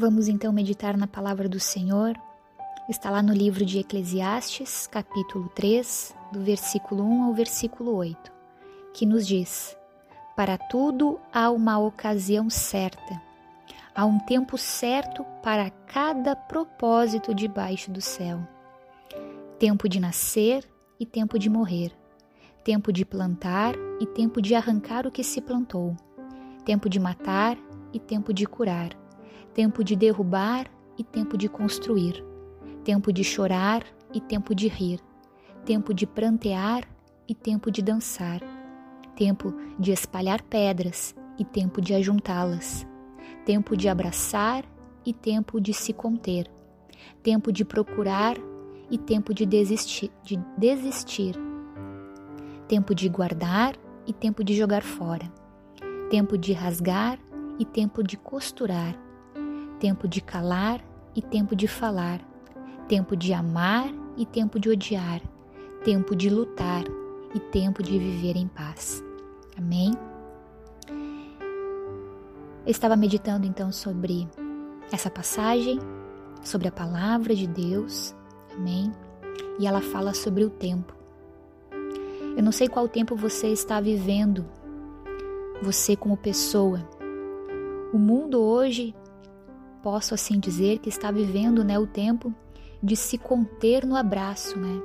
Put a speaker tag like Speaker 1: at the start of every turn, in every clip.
Speaker 1: Vamos então meditar na palavra do Senhor. Está lá no livro de Eclesiastes, capítulo 3, do versículo 1 ao versículo 8, que nos diz: Para tudo há uma ocasião certa, há um tempo certo para cada propósito debaixo do céu. Tempo de nascer e tempo de morrer, tempo de plantar e tempo de arrancar o que se plantou, tempo de matar e tempo de curar tempo de derrubar e tempo de construir, tempo de chorar e tempo de rir, tempo de prantear e tempo de dançar, tempo de espalhar pedras e tempo de ajuntá-las, tempo de abraçar e tempo de se conter, tempo de procurar e tempo de desistir, de desistir, tempo de guardar e tempo de jogar fora, tempo de rasgar e tempo de costurar tempo de calar e tempo de falar, tempo de amar e tempo de odiar, tempo de lutar e tempo de viver em paz. Amém? Eu estava meditando então sobre essa passagem, sobre a palavra de Deus, amém? E ela fala sobre o tempo. Eu não sei qual tempo você está vivendo, você como pessoa. O mundo hoje posso assim dizer que está vivendo né, o tempo de se conter no abraço. Né?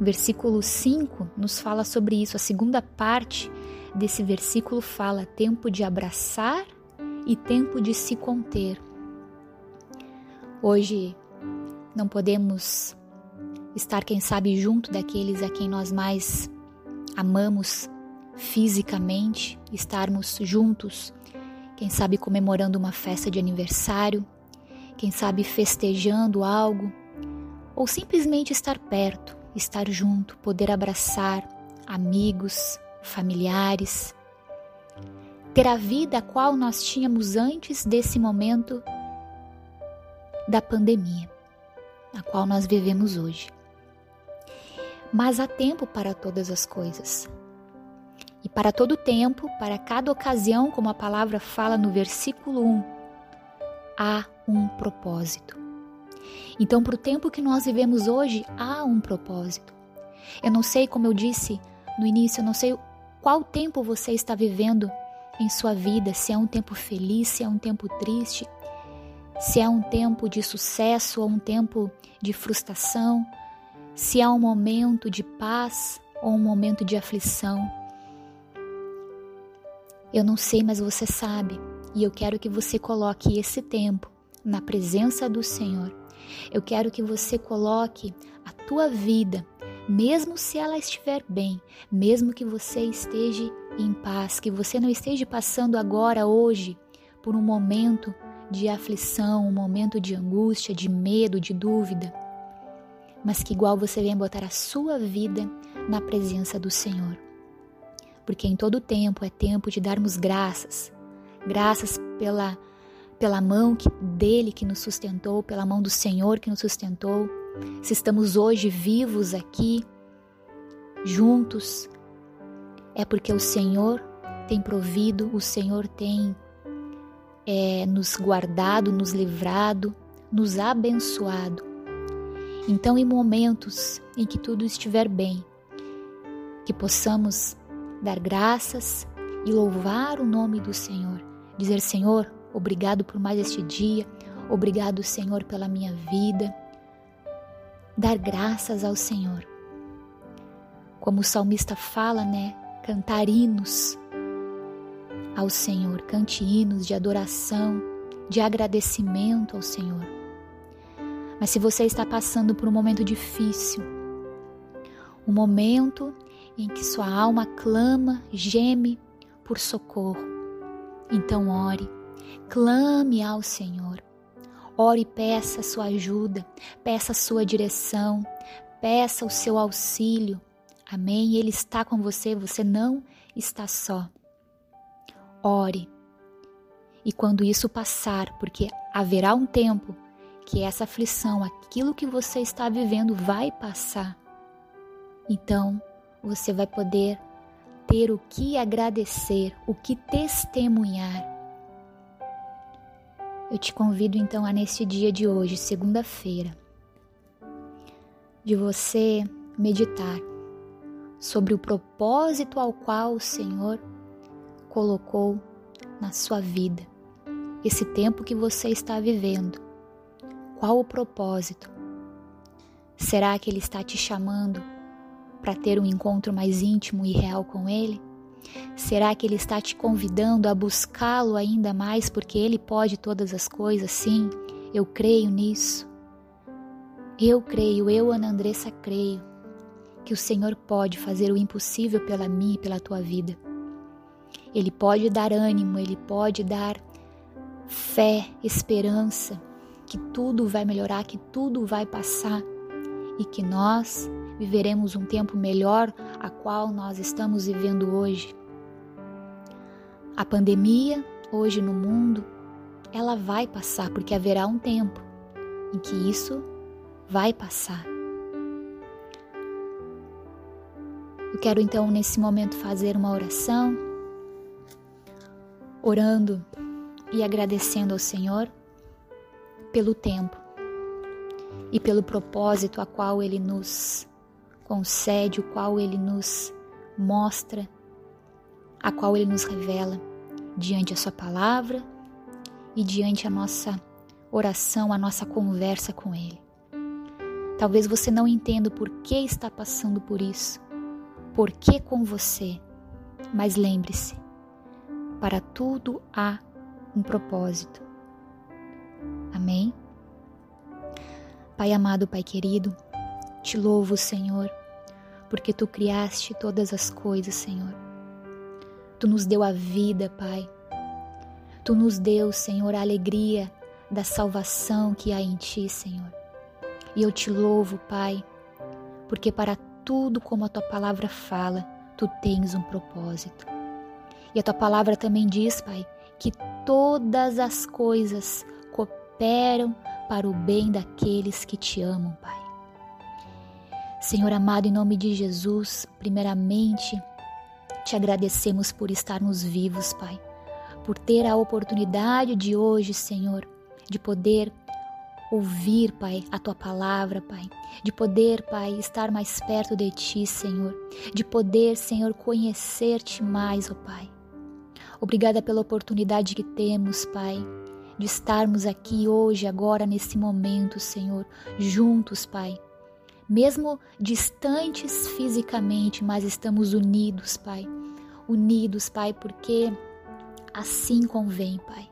Speaker 1: O versículo 5 nos fala sobre isso. A segunda parte desse versículo fala tempo de abraçar e tempo de se conter. Hoje não podemos estar, quem sabe, junto daqueles a quem nós mais amamos fisicamente, estarmos juntos quem sabe comemorando uma festa de aniversário, quem sabe festejando algo, ou simplesmente estar perto, estar junto, poder abraçar amigos, familiares, ter a vida a qual nós tínhamos antes desse momento da pandemia, a qual nós vivemos hoje. Mas há tempo para todas as coisas. Para todo tempo, para cada ocasião, como a palavra fala no versículo 1, há um propósito. Então, para o tempo que nós vivemos hoje, há um propósito. Eu não sei, como eu disse no início, eu não sei qual tempo você está vivendo em sua vida, se é um tempo feliz, se é um tempo triste, se é um tempo de sucesso ou um tempo de frustração, se é um momento de paz ou um momento de aflição. Eu não sei, mas você sabe, e eu quero que você coloque esse tempo na presença do Senhor. Eu quero que você coloque a tua vida, mesmo se ela estiver bem, mesmo que você esteja em paz, que você não esteja passando agora, hoje, por um momento de aflição, um momento de angústia, de medo, de dúvida, mas que igual você venha botar a sua vida na presença do Senhor porque em todo tempo é tempo de darmos graças. Graças pela pela mão que, dele que nos sustentou, pela mão do Senhor que nos sustentou. Se estamos hoje vivos aqui, juntos, é porque o Senhor tem provido, o Senhor tem é, nos guardado, nos livrado, nos abençoado. Então, em momentos em que tudo estiver bem, que possamos dar graças e louvar o nome do Senhor. Dizer: Senhor, obrigado por mais este dia, obrigado, Senhor, pela minha vida. Dar graças ao Senhor. Como o salmista fala, né? Cantar hinos ao Senhor, cante hinos de adoração, de agradecimento ao Senhor. Mas se você está passando por um momento difícil, um momento em que sua alma clama, geme por socorro. Então ore, clame ao Senhor. Ore e peça sua ajuda, peça sua direção, peça o seu auxílio. Amém? Ele está com você, você não está só. Ore. E quando isso passar, porque haverá um tempo que essa aflição, aquilo que você está vivendo vai passar. Então, você vai poder ter o que agradecer, o que testemunhar. Eu te convido então a neste dia de hoje, segunda-feira, de você meditar sobre o propósito ao qual o Senhor colocou na sua vida, esse tempo que você está vivendo. Qual o propósito? Será que Ele está te chamando para ter um encontro mais íntimo e real com Ele? Será que Ele está te convidando a buscá-lo ainda mais porque Ele pode todas as coisas? Sim, eu creio nisso. Eu creio, eu, Ana Andressa, creio que o Senhor pode fazer o impossível pela mim e pela tua vida. Ele pode dar ânimo, Ele pode dar fé, esperança, que tudo vai melhorar, que tudo vai passar e que nós viveremos um tempo melhor a qual nós estamos vivendo hoje. A pandemia hoje no mundo, ela vai passar porque haverá um tempo em que isso vai passar. Eu quero então nesse momento fazer uma oração, orando e agradecendo ao Senhor pelo tempo e pelo propósito a qual Ele nos concede, o qual Ele nos mostra, a qual Ele nos revela diante a Sua palavra e diante a nossa oração, a nossa conversa com Ele. Talvez você não entenda por que está passando por isso, por que com você, mas lembre-se, para tudo há um propósito. Amém? Pai amado, Pai querido, te louvo, Senhor, porque tu criaste todas as coisas, Senhor. Tu nos deu a vida, Pai. Tu nos deu, Senhor, a alegria da salvação que há em ti, Senhor. E eu te louvo, Pai, porque para tudo como a tua palavra fala, tu tens um propósito. E a tua palavra também diz, Pai, que todas as coisas cooperam para o bem daqueles que te amam, Pai. Senhor amado, em nome de Jesus, primeiramente, te agradecemos por estarmos vivos, Pai, por ter a oportunidade de hoje, Senhor, de poder ouvir, Pai, a tua palavra, Pai, de poder, Pai, estar mais perto de ti, Senhor, de poder, Senhor, conhecer-te mais, ó Pai. Obrigada pela oportunidade que temos, Pai, de estarmos aqui hoje, agora, nesse momento, Senhor, juntos, Pai. Mesmo distantes fisicamente, mas estamos unidos, Pai. Unidos, Pai, porque assim convém, Pai.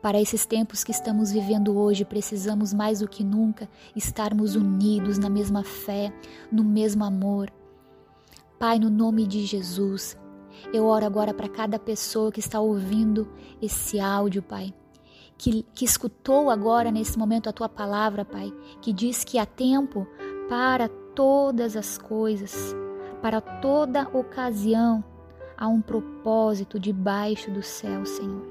Speaker 1: Para esses tempos que estamos vivendo hoje, precisamos mais do que nunca estarmos unidos na mesma fé, no mesmo amor. Pai, no nome de Jesus, eu oro agora para cada pessoa que está ouvindo esse áudio, Pai que, que escutou agora nesse momento a tua palavra, Pai, que diz que há tempo para todas as coisas, para toda ocasião, há um propósito debaixo do céu, Senhor.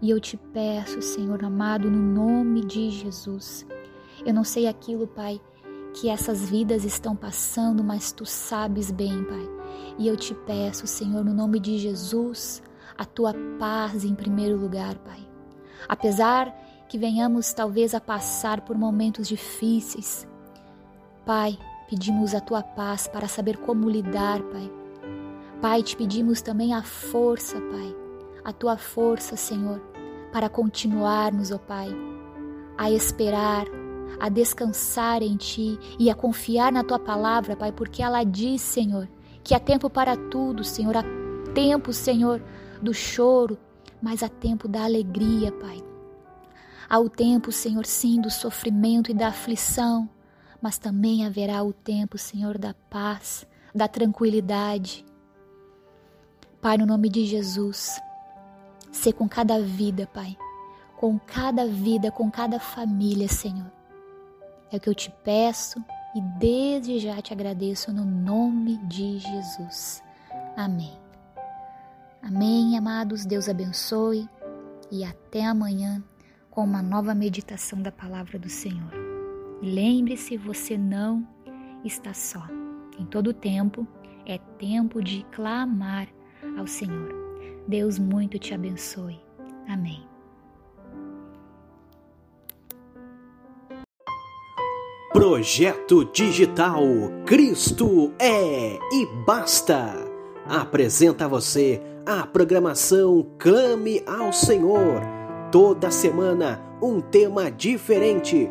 Speaker 1: E eu te peço, Senhor amado, no nome de Jesus. Eu não sei aquilo, Pai, que essas vidas estão passando, mas tu sabes bem, Pai. E eu te peço, Senhor, no nome de Jesus, a tua paz em primeiro lugar, Pai. Apesar que venhamos talvez a passar por momentos difíceis, Pai, pedimos a tua paz para saber como lidar, Pai. Pai, te pedimos também a força, Pai, a tua força, Senhor, para continuarmos, ó Pai, a esperar, a descansar em Ti e a confiar na Tua palavra, Pai, porque ela diz, Senhor, que há tempo para tudo, Senhor, há tempo, Senhor, do choro, mas há tempo da alegria, Pai. Há o tempo, Senhor, sim, do sofrimento e da aflição, mas também haverá o tempo, Senhor, da paz, da tranquilidade. Pai, no nome de Jesus, ser com cada vida, Pai, com cada vida, com cada família, Senhor. É o que eu te peço e desde já te agradeço no nome de Jesus. Amém. Amém, amados. Deus abençoe e até amanhã com uma nova meditação da palavra do Senhor. Lembre-se, você não está só. Em todo tempo é tempo de clamar ao Senhor. Deus muito te abençoe. Amém.
Speaker 2: Projeto Digital Cristo é e basta. Apresenta a você a programação Clame ao Senhor. Toda semana um tema diferente